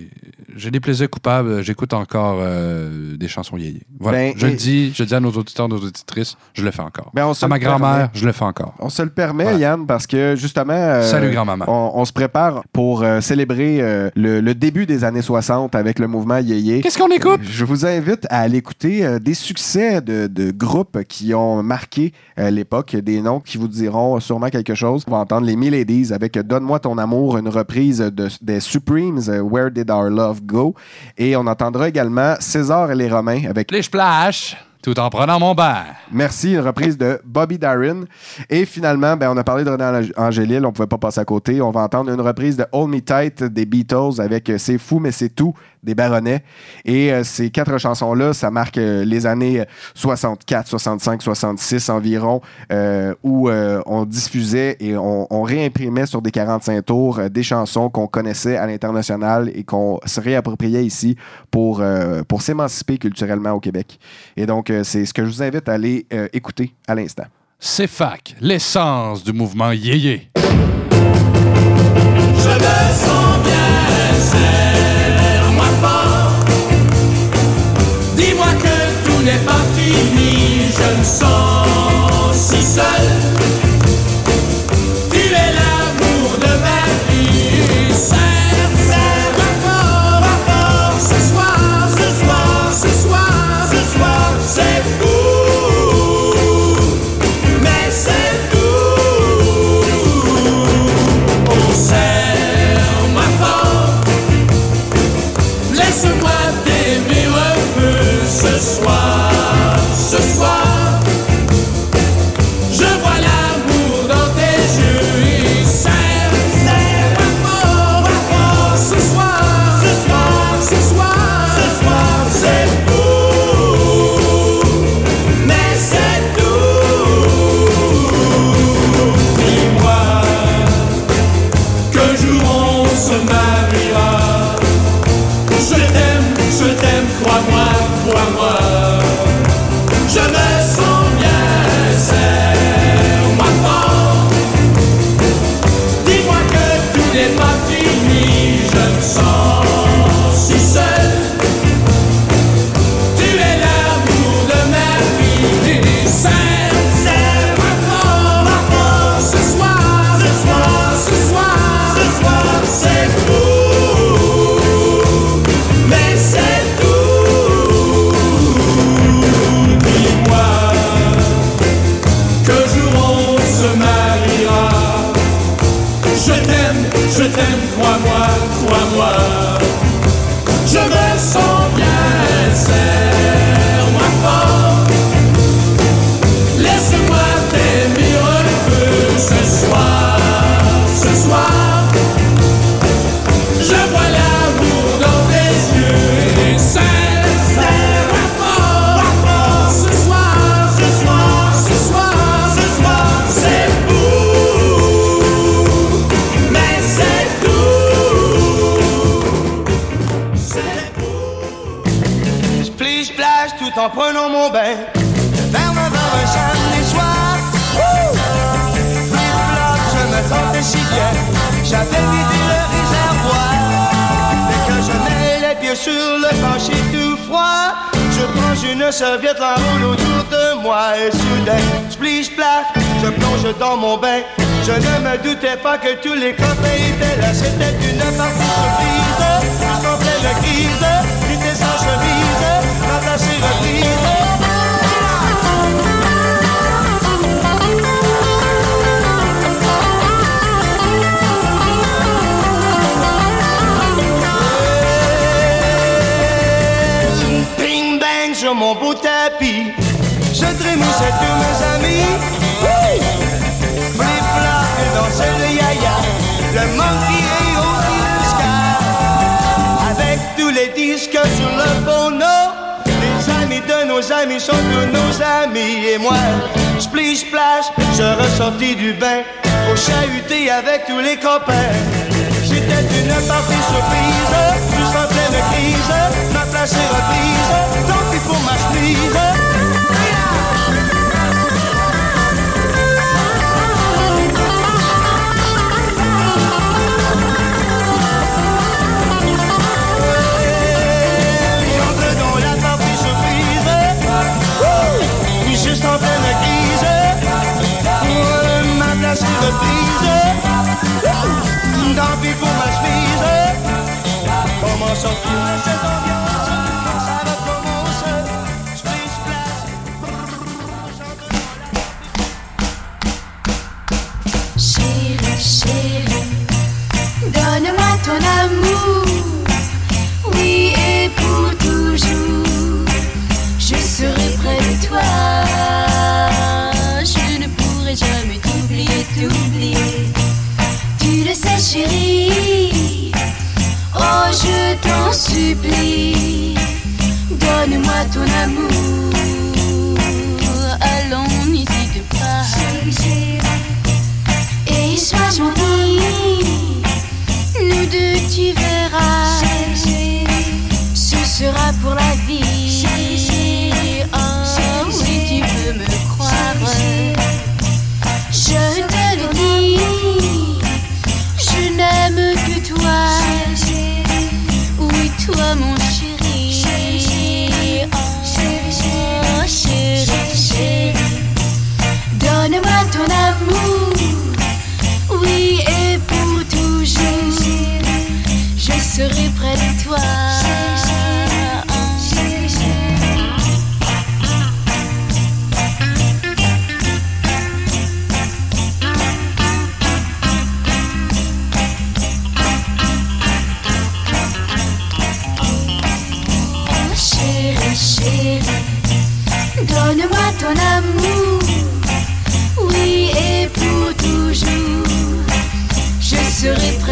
J'ai des plaisirs coupables. J'écoute encore euh, des chansons yéyé. Voilà. Ben, je et- le dis, je le dis à nos auditeurs, nos auditrices, je le fais encore. Ben, on se à ma grand-mère, je le fais encore. On se le permet, Voilà. Yann, parce que justement. euh, Salut, grand-maman. On, on se prépare pour euh, célébrer le, le début des années 60 avec le mouvement Yéyé. Qu'est-ce qu'on écoute? Je vous invite à aller écouter des succès de, de groupes qui ont marqué l'époque, des noms qui vous diront sûrement quelque chose. On va entendre les Miladies avec Donne-moi ton amour, une reprise de, des Supremes, euh, Where Did Our Love Go? Et on entendra également César et les Romains avec Les splash, tout en prenant mon bain. Merci, une reprise de Bobby Darin. Et finalement, ben, on a parlé de René Ang- Angélil, on pouvait pas passer à côté. On va entendre une reprise de Hold Me Tight des Beatles avec euh, C'est fou, mais c'est tout des Baronnets. Et euh, ces quatre chansons-là, ça marque euh, les années 64, 65, 66 environ, euh, où euh, on diffusait et on, on réimprimait sur des 45 tours euh, des chansons qu'on connaissait à l'international et qu'on se réappropriait ici pour, euh, pour s'émanciper culturellement au Québec. Et donc, euh, c'est ce que je vous invite à aller euh, écouter à l'instant. C'est fac, l'essence du mouvement yéyé. Je me sens bien, me sens si seul. Une serviette, l'enroule autour de moi et soudain, splish splash, je plonge dans mon bain. Je ne me doutais pas que tous les copains étaient là. C'était une partie surprise, en pleine crise. Sur mon beau tapis. Je trémoussais tous mes amis. Oui! Flip flop et dansait le yaya. Le monkey et au disque. Avec tous les disques sur le phono. Les amis de nos amis sont tous nos amis. Et moi, splish splash, je ressortis du bain. Pour chahuter avec tous les copains. J'étais une partie surprise, juste en pleine crise. Ma place est reprise, tant pis pour ma chemise. J'entre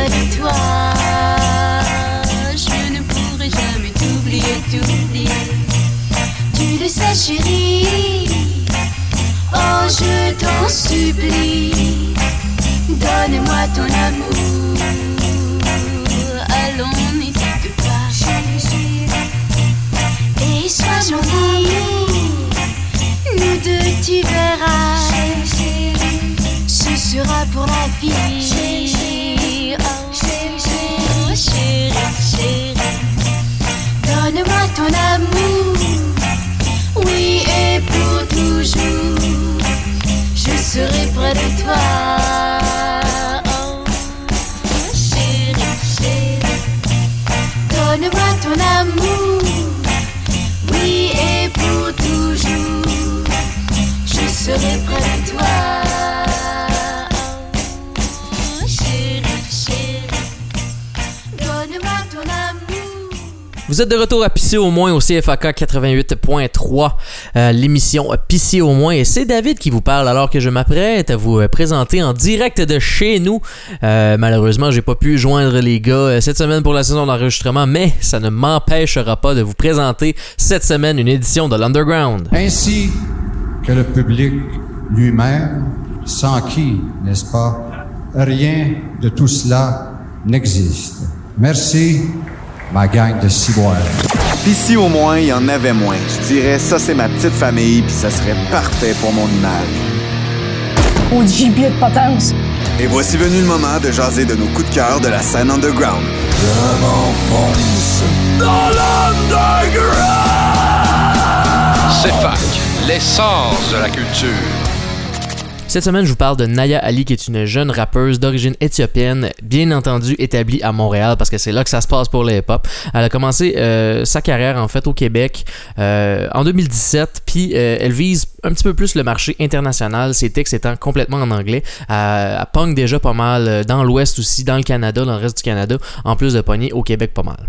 de toi. Je ne pourrai jamais t'oublier, t'oublier. Tu le sais, chérie. Oh, je t'en supplie. Donne-moi ton amour. Allons, n'hésite pas. Et sois gentil. Nous deux, tu verras. Ce sera pour la vie. Oh, chérie, chérie. Donne-moi ton amour. Oui, et pour toujours. Je serai près de toi. Oh, chérie, chérie. Donne-moi ton amour. Oui, et pour toujours. Je serai près de toi. Vous êtes de retour à Pisser au moins au CFAK 88.3, euh, l'émission Pisser au moins. Et c'est David qui vous parle alors que je m'apprête à vous euh, présenter en direct de chez nous. Euh, malheureusement, j'ai pas pu joindre les gars euh, cette semaine pour la saison d'enregistrement, mais ça ne m'empêchera pas de vous présenter cette semaine une édition de l'Underground. ainsi que le public lui-même, sans qui, n'est-ce pas, rien de tout cela n'existe. Merci, ma gang de ciboires. Puis si au moins il y en avait moins, je dirais ça c'est ma petite famille, puis ça serait parfait pour mon image. Au gibier de potence. Et voici venu le moment de jaser de nos coups de cœur de la scène underground. Je m'enfonce dans l'underground. C'est fac, l'essence de la culture. Cette semaine, je vous parle de Naya Ali, qui est une jeune rappeuse d'origine éthiopienne, bien entendu établie à Montréal, parce que c'est là que ça se passe pour le hip-hop. Elle a commencé euh, sa carrière, en fait, au Québec euh, en 2017, puis euh, elle vise un petit peu plus le marché international, ses textes étant complètement en anglais. Elle, punk déjà pas mal dans l'Ouest aussi, dans le Canada, dans le reste du Canada, en plus de pogner au Québec pas mal.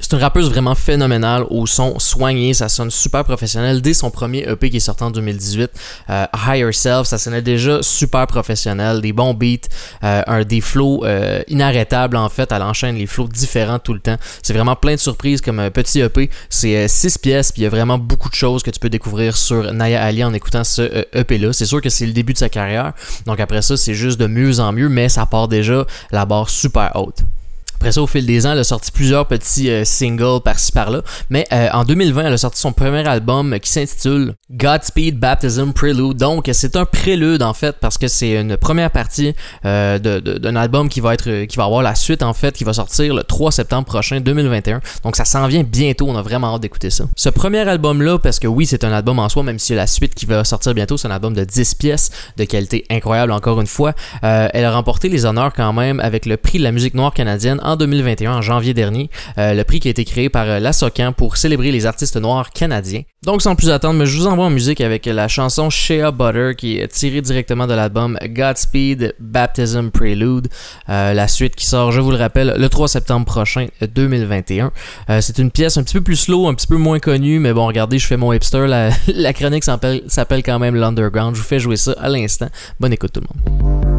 C'est une rappeuse vraiment phénoménale au son soigné, ça sonne super professionnel. Dès son premier EP qui est sorti en 2018, euh, Higher Self, ça sonnait déjà super professionnel, des bons beats, euh, un, des flows euh, inarrêtables en fait, elle enchaîne les flows différents tout le temps. C'est vraiment plein de surprises comme un petit EP, c'est 6 pièces, puis il y a vraiment beaucoup de choses que tu peux découvrir sur Naya Ali en écoutant ce EP là. C'est sûr que c'est le début de sa carrière, donc après ça c'est juste de mieux en mieux, mais ça part déjà la barre super haute. Après ça, au fil des ans, elle a sorti plusieurs petits euh, singles par-ci par-là. Mais euh, en 2020, elle a sorti son premier album qui s'intitule Godspeed Baptism Prelude. Donc, c'est un prélude en fait parce que c'est une première partie euh, d'un album qui va être, qui va avoir la suite en fait, qui va sortir le 3 septembre prochain 2021. Donc, ça s'en vient bientôt. On a vraiment hâte d'écouter ça. Ce premier album-là, parce que oui, c'est un album en soi, même si la suite qui va sortir bientôt, c'est un album de 10 pièces de qualité incroyable encore une fois. Euh, elle a remporté les honneurs quand même avec le prix de la musique noire canadienne en 2021, en janvier dernier. Euh, le prix qui a été créé par euh, la SOCAN pour célébrer les artistes noirs canadiens. Donc sans plus attendre, je vous envoie en musique avec la chanson Shea Butter qui est tirée directement de l'album Godspeed Baptism Prelude. Euh, la suite qui sort, je vous le rappelle, le 3 septembre prochain euh, 2021. Euh, c'est une pièce un petit peu plus slow, un petit peu moins connue, mais bon, regardez, je fais mon hipster. La, la chronique s'appelle quand même l'Underground. Je vous fais jouer ça à l'instant. Bonne écoute tout le monde.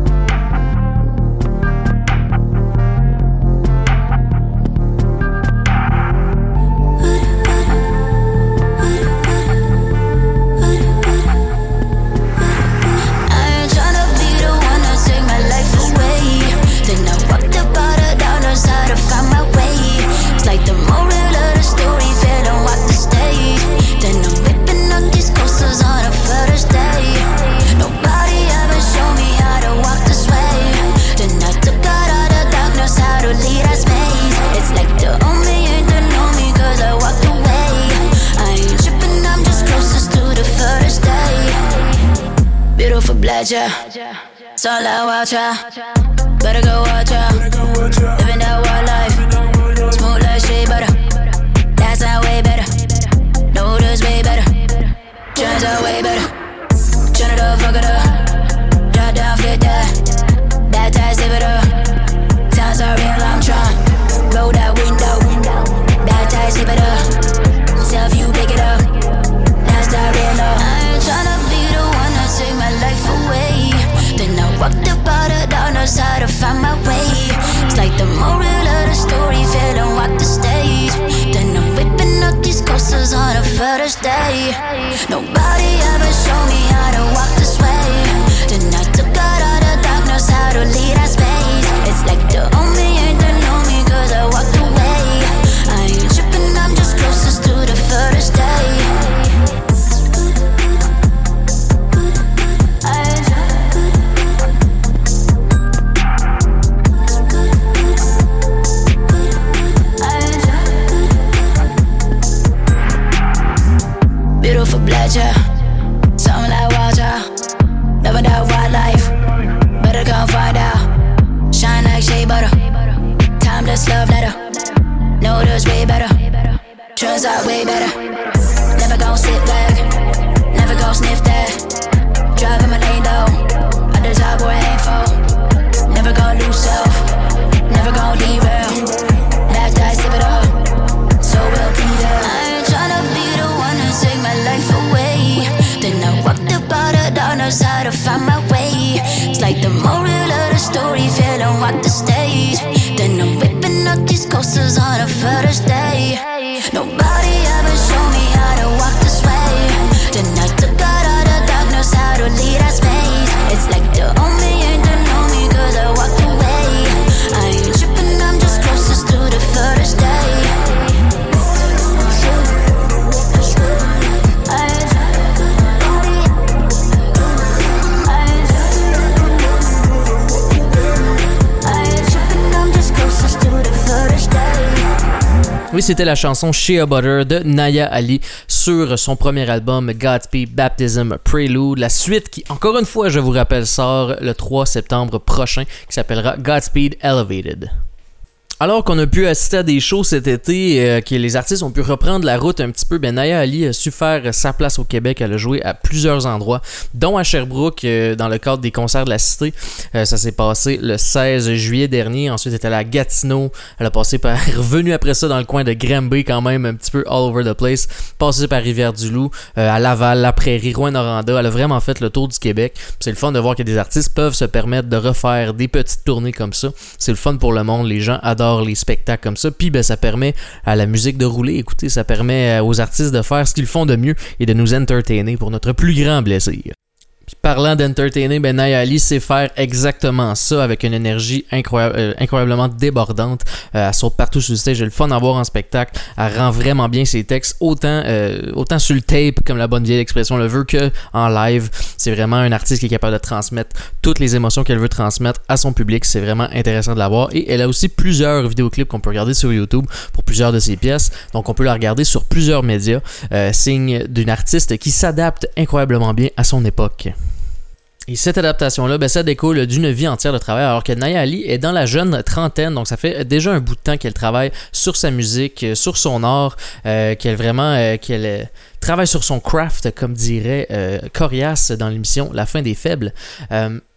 ya. Solo watch out! Better go watch out! These on a first day. Nobody c'était la chanson Shea Butter de Naya Ali sur son premier album Godspeed Baptism Prelude. La suite qui, encore une fois, je vous rappelle, sort le 3 septembre prochain, qui s'appellera Godspeed Elevated. Alors qu'on a pu assister à des shows cet été, euh, que les artistes ont pu reprendre la route un petit peu, ben Naya Ali a su faire sa place au Québec. Elle a joué à plusieurs endroits, dont à Sherbrooke, euh, dans le cadre des concerts de la Cité. Euh, ça s'est passé le 16 juillet dernier. Ensuite, elle est allée à Gatineau. Elle a passé par, revenue après ça dans le coin de Granby, quand même, un petit peu all over the place. Passé par Rivière-du-Loup, à Laval, La Prairie, Rouen-Noranda. Elle a vraiment fait le tour du Québec. C'est le fun de voir que des artistes peuvent se permettre de refaire des petites tournées comme ça. C'est le fun pour le monde. Les gens adorent les spectacles comme ça. Puis ben, ça permet à la musique de rouler. Écoutez, ça permet euh, aux artistes de faire ce qu'ils font de mieux et de nous entertainer pour notre plus grand plaisir. Parlant d'entertainer, ben Naya Ali sait faire exactement ça avec une énergie incroyable, euh, incroyablement débordante. Euh, elle saute partout sur le stage, j'ai le fun à voir en spectacle. Elle rend vraiment bien ses textes, autant, euh, autant sur le tape, comme la bonne vieille expression le veut, que en live. C'est vraiment un artiste qui est capable de transmettre toutes les émotions qu'elle veut transmettre à son public. C'est vraiment intéressant de la voir. Et elle a aussi plusieurs vidéoclips qu'on peut regarder sur YouTube pour plusieurs de ses pièces. Donc on peut la regarder sur plusieurs médias. Euh, signe d'une artiste qui s'adapte incroyablement bien à son époque. Et cette adaptation-là, ben, ça découle d'une vie entière de travail, alors que Naya Ali est dans la jeune trentaine, donc ça fait déjà un bout de temps qu'elle travaille sur sa musique, euh, sur son art, euh, qu'elle vraiment, euh, qu'elle travaille sur son craft, comme dirait Corias dans l'émission La fin des faibles.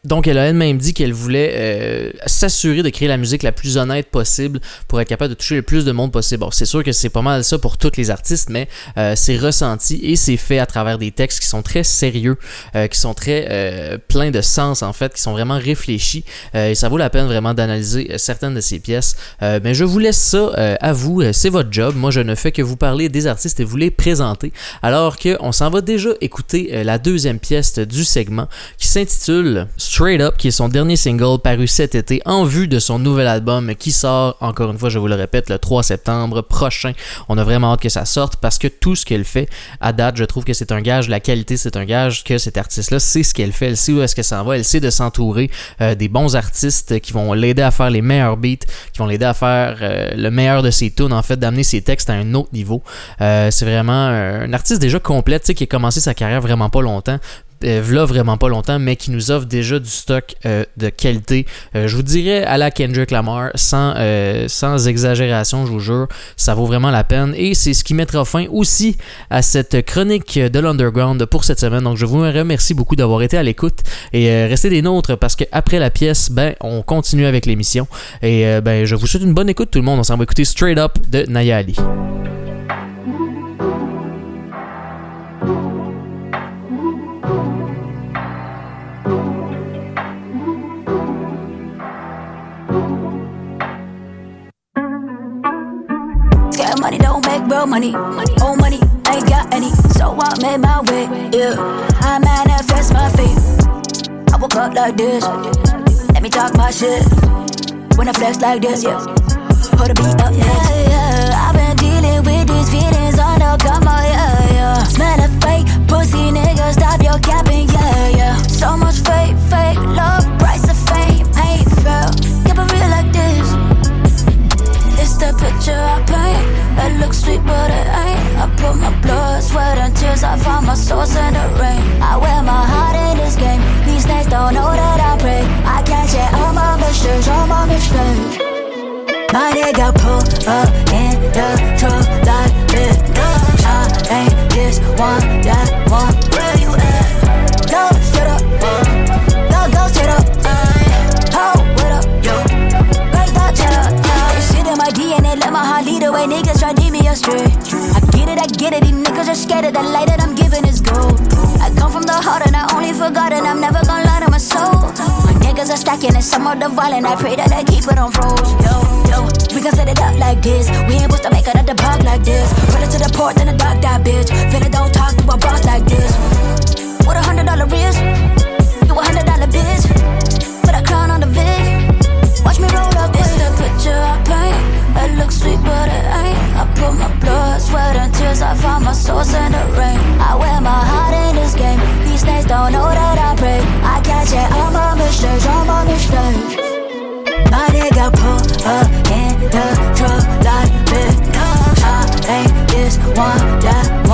Donc, elle a elle-même dit qu'elle voulait euh, s'assurer de créer la musique la plus honnête possible pour être capable de toucher le plus de monde possible. Bon, c'est sûr que c'est pas mal ça pour tous les artistes, mais euh, c'est ressenti et c'est fait à travers des textes qui sont très sérieux, euh, qui sont très pleins de sens en fait, qui sont vraiment réfléchis. Et ça vaut la peine vraiment d'analyser certaines de ces pièces. Mais je vous laisse ça à vous, c'est votre job. Moi, je ne fais que vous parler des artistes et vous les présenter. Alors qu'on s'en va déjà écouter la deuxième pièce du segment qui s'intitule Straight Up, qui est son dernier single paru cet été en vue de son nouvel album qui sort, encore une fois, je vous le répète, le 3 septembre prochain. On a vraiment hâte que ça sorte parce que tout ce qu'elle fait à date, je trouve que c'est un gage, la qualité, c'est un gage que cet artiste-là sait ce qu'elle fait, elle sait où est-ce que ça en va, elle sait de s'entourer euh, des bons artistes qui vont l'aider à faire les meilleurs beats, qui vont l'aider à faire euh, le meilleur de ses tunes, en fait, d'amener ses textes à un autre niveau. Euh, c'est vraiment un artiste déjà complet, tu sais, qui a commencé sa carrière vraiment pas longtemps, euh, vraiment pas longtemps, mais qui nous offre déjà du stock euh, de qualité. Euh, je vous dirais à la Kendrick Lamar, sans, euh, sans exagération, je vous jure, ça vaut vraiment la peine. Et c'est ce qui mettra fin aussi à cette chronique de l'Underground pour cette semaine. Donc je vous remercie beaucoup d'avoir été à l'écoute et restez des nôtres parce qu'après la pièce, ben, on continue avec l'émission. Et ben, je vous souhaite une bonne écoute tout le monde. On s'en va écouter Straight Up de Naya money. Old money, ain't got any. So I made my way, yeah. I manifest my fate. I woke up like this. Let me talk my shit. When I flex like this, yeah. Hold the beat up, yeah, yeah. I've been dealing with these feelings on the come on, yeah, yeah. Smell of fake pussy, nigga. Stop your capping, yeah, yeah. So much fake, fake love, picture I paint. It looks sweet, but it ain't. I put my blood, sweat, and tears. I found my source in the rain. I wear my heart in this game. These snakes don't know that I pray. I can't share all my mistakes, all my mistakes. My nigga pull up in the truck like this. I ain't this one, that one. Where you at? Go straight up, go go straight up. Let my heart lead the way. Niggas try to lead me astray. I get it, I get it. These niggas are scared of the light that I'm giving is gold. I come from the heart and I only forgotten. I'm never gonna lie to my soul. My niggas are stacking and some of the violent. I pray that I keep it on froze. Yo, yo, we can set it up like this. We ain't supposed to make it at the park like this. Run it to the port, then the dark that bitch. It, don't talk to a boss like this. What a hundred dollar is? You a hundred dollar bitch. Put a crown on the Vic. Watch me roll I look sweet, but it ain't. I put my blood, sweat, and tears. I find my source in the rain. I wear my heart in this game. These days don't know that I pray. I catch it. I'm on the stage. I'm on the stage. My nigga pull up in the truck like this. I ain't this one that.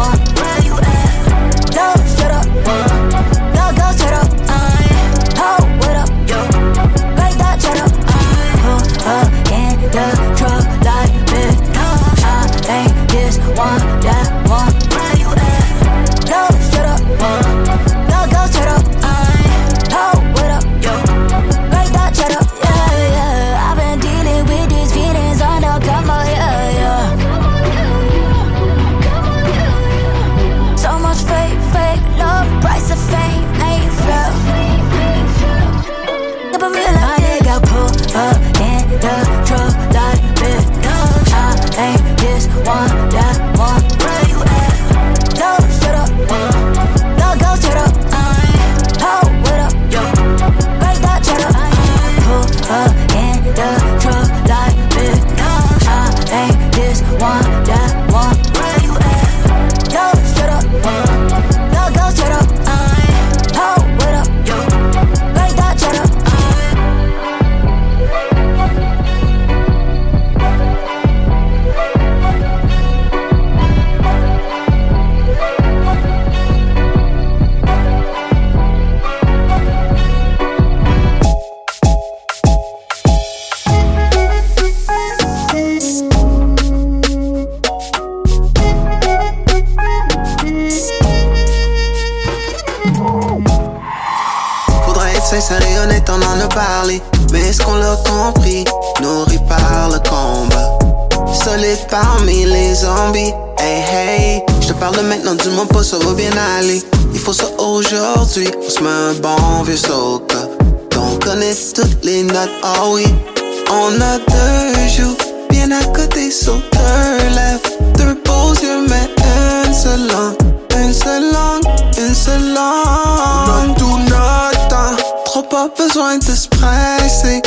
Besoin de se presser.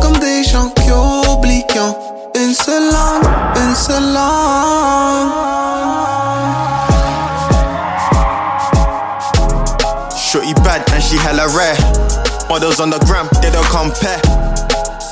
Comme des gens qui oublient ont une seule langue, une seule langue. Shorty bad and she hella rare. Models on the gram, they don't compare.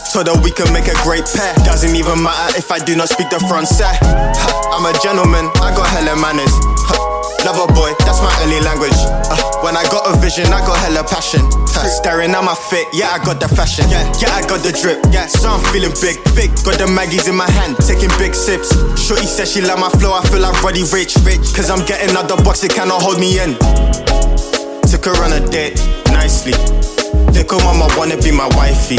So that we can make a great pair. Doesn't even matter if I do not speak the Francais. Ha, I'm a gentleman, I got hella manners. Lover boy, that's my only language. Uh, when I got a vision, I got hella passion. Ha, staring at my fit, yeah, I got the fashion. Yeah, yeah, I got the drip. Yeah, so I'm feeling big, big. Got the Maggies in my hand, taking big sips. Shorty says she like my flow, I feel like Roddy Rich, rich. Cause I'm getting out the box, it cannot hold me in. Took her on a date, nicely. Little mama wanna be my wifey.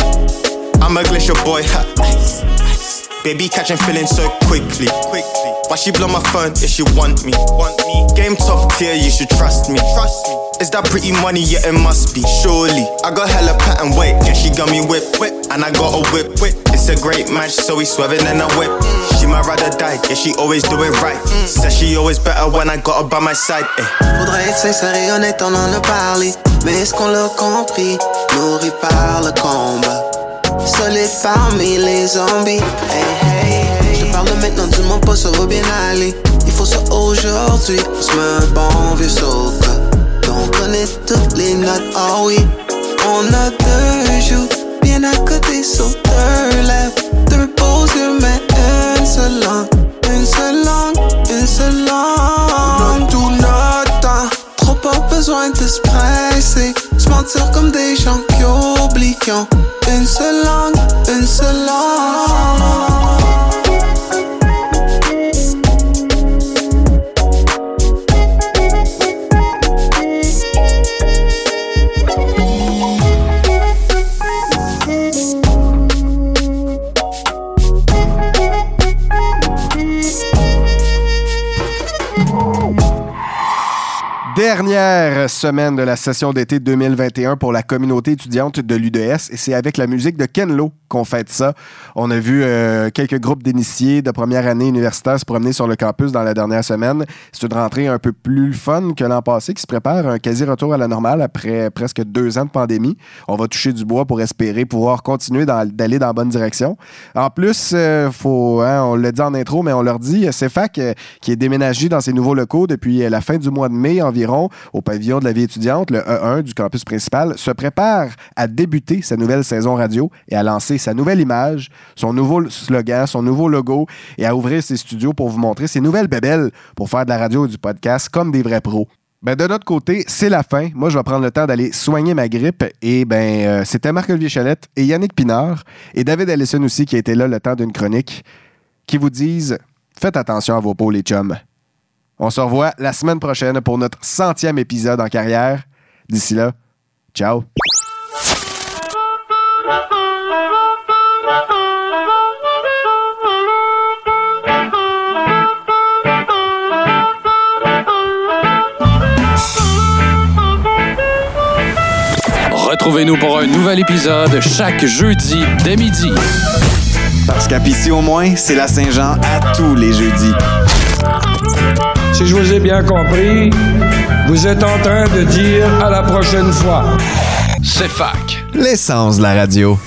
I'm a glacier boy, ha. Baby catching feelings so quickly, quickly. Why she blow my phone if she want me? Want me? Game top tier, you should trust me. Trust me. Is that pretty money? Yeah, it must be. Surely. I got hella pattern weight, yeah, she got me whip, whip. And I got a whip, whip. It's a great match, so we swerving in a whip. She might rather die, yeah, she always do it right. Says she always better when I got her by my side, eh. Faudrait être sincère et honnête, on en a parlé. Mais est-ce qu'on l'a compris? Nourri par le combat. Solide parmi les zombies. Hey, hey, hey. Je parle maintenant, dis-moi pas, va bien aller. Il faut ça aujourd'hui. On met un bon vieux soca. On connaît toutes les notes, oh oui. On a deux joues bien à côté sur deux lèvres. Deux beaux yeux, mais une seule langue. Une seule langue, une seule langue. Besoin de se presser. Se mentir comme des gens qui oublient une seule langue, une seule langue. Semaine de la session d'été 2021 pour la communauté étudiante de l'UDS et c'est avec la musique de Ken Lo qu'on fête ça. On a vu euh, quelques groupes d'initiés de première année universitaire se promener sur le campus dans la dernière semaine. C'est une rentrée un peu plus fun que l'an passé qui se prépare un quasi-retour à la normale après presque deux ans de pandémie. On va toucher du bois pour espérer pouvoir continuer d'aller dans la bonne direction. En plus, euh, faut, hein, on l'a dit en intro, mais on leur dit, CFAC euh, qui est déménagé dans ses nouveaux locaux depuis la fin du mois de mai environ au pavillon de la vie étudiante, le E1 du campus principal, se prépare à débuter sa nouvelle saison radio et à lancer sa nouvelle image, son nouveau slogan, son nouveau logo et à ouvrir ses studios pour vous montrer ses nouvelles bébelles pour faire de la radio et du podcast comme des vrais pros. Ben de notre côté, c'est la fin. Moi, je vais prendre le temps d'aller soigner ma grippe. Et ben, euh, c'était Marc-Olivier Chalette et Yannick Pinard et David Allison aussi qui était là le temps d'une chronique qui vous disent faites attention à vos peaux, les chums. On se revoit la semaine prochaine pour notre centième épisode en carrière. D'ici là, ciao. Retrouvez-nous pour un nouvel épisode chaque jeudi dès midi. Parce qu'à Pissy au moins, c'est la Saint-Jean à tous les jeudis. Si je vous ai bien compris, vous êtes en train de dire à la prochaine fois. C'est fac. L'essence de la radio.